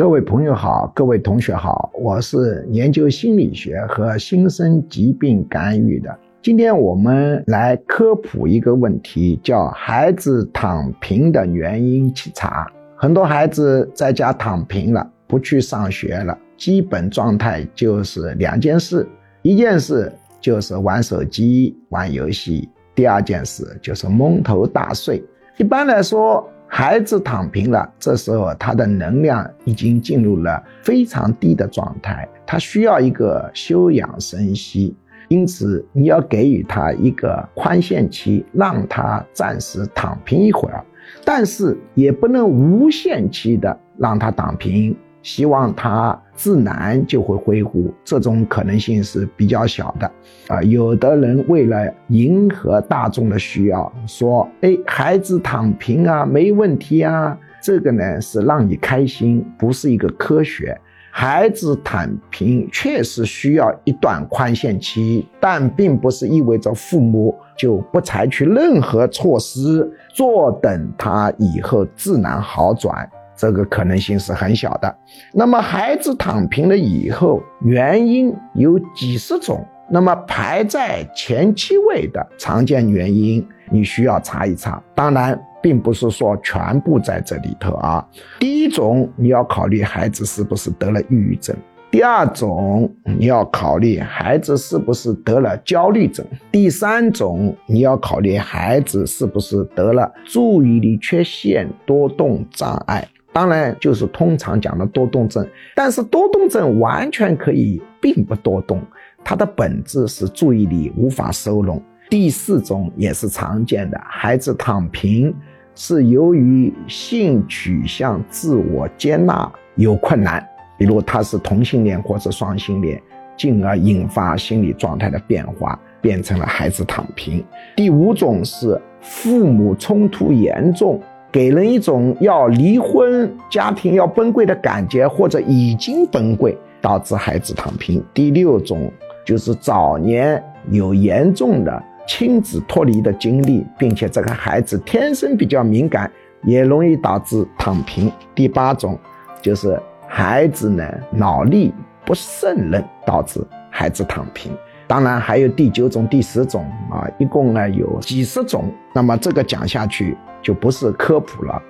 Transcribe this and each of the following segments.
各位朋友好，各位同学好，我是研究心理学和新生疾病干预的。今天我们来科普一个问题，叫孩子躺平的原因稽查。很多孩子在家躺平了，不去上学了，基本状态就是两件事：一件事就是玩手机、玩游戏；第二件事就是蒙头大睡。一般来说。孩子躺平了，这时候他的能量已经进入了非常低的状态，他需要一个休养生息，因此你要给予他一个宽限期，让他暂时躺平一会儿，但是也不能无限期的让他躺平。希望他自然就会恢复，这种可能性是比较小的，啊，有的人为了迎合大众的需要，说，哎，孩子躺平啊，没问题啊，这个呢是让你开心，不是一个科学。孩子躺平确实需要一段宽限期，但并不是意味着父母就不采取任何措施，坐等他以后自然好转。这个可能性是很小的。那么孩子躺平了以后，原因有几十种。那么排在前七位的常见原因，你需要查一查。当然，并不是说全部在这里头啊。第一种，你要考虑孩子是不是得了抑郁症；第二种，你要考虑孩子是不是得了焦虑症；第三种，你要考虑孩子是不是得了注意力缺陷多动障碍。当然，就是通常讲的多动症，但是多动症完全可以并不多动，它的本质是注意力无法收拢。第四种也是常见的，孩子躺平是由于性取向自我接纳有困难，比如他是同性恋或者双性恋，进而引发心理状态的变化，变成了孩子躺平。第五种是父母冲突严重。给人一种要离婚、家庭要崩溃的感觉，或者已经崩溃，导致孩子躺平。第六种就是早年有严重的亲子脱离的经历，并且这个孩子天生比较敏感，也容易导致躺平。第八种就是孩子呢脑力不胜任，导致孩子躺平。当然还有第九种、第十种啊，一共呢有几十种。那么这个讲下去就不是科普了。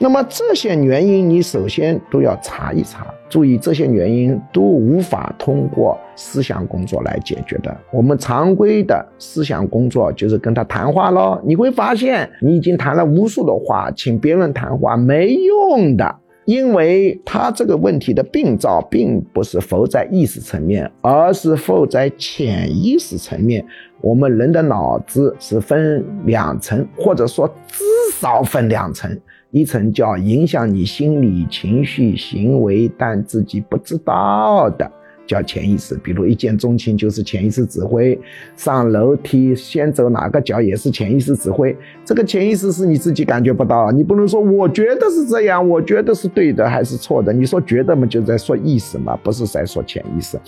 那么这些原因你首先都要查一查，注意这些原因都无法通过思想工作来解决的。我们常规的思想工作就是跟他谈话咯，你会发现你已经谈了无数的话，请别人谈话没用的。因为他这个问题的病灶并不是否在意识层面，而是否在潜意识层面。我们人的脑子是分两层，或者说知少分两层，一层叫影响你心理、情绪、行为，但自己不知道的。叫潜意识，比如一见钟情就是潜意识指挥，上楼梯先走哪个脚也是潜意识指挥。这个潜意识是你自己感觉不到，你不能说我觉得是这样，我觉得是对的还是错的？你说觉得嘛，就在说意识嘛，不是在说潜意识。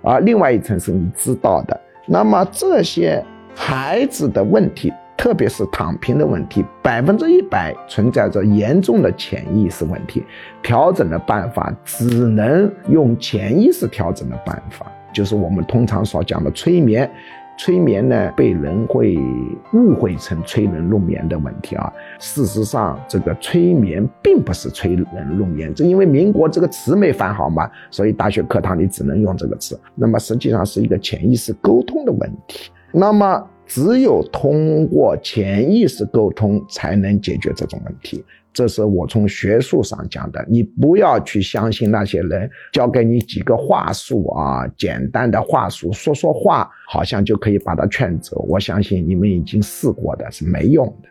而另外一层是你知道的。那么这些孩子的问题。特别是躺平的问题，百分之一百存在着严重的潜意识问题。调整的办法只能用潜意识调整的办法，就是我们通常所讲的催眠。催眠呢，被人会误会成催人入眠的问题啊。事实上，这个催眠并不是催人入眠，正因为民国这个词没翻好嘛，所以大学课堂里只能用这个词。那么实际上是一个潜意识沟通的问题。那么。只有通过潜意识沟通，才能解决这种问题。这是我从学术上讲的。你不要去相信那些人教给你几个话术啊，简单的话术，说说话好像就可以把他劝走。我相信你们已经试过的是没用的。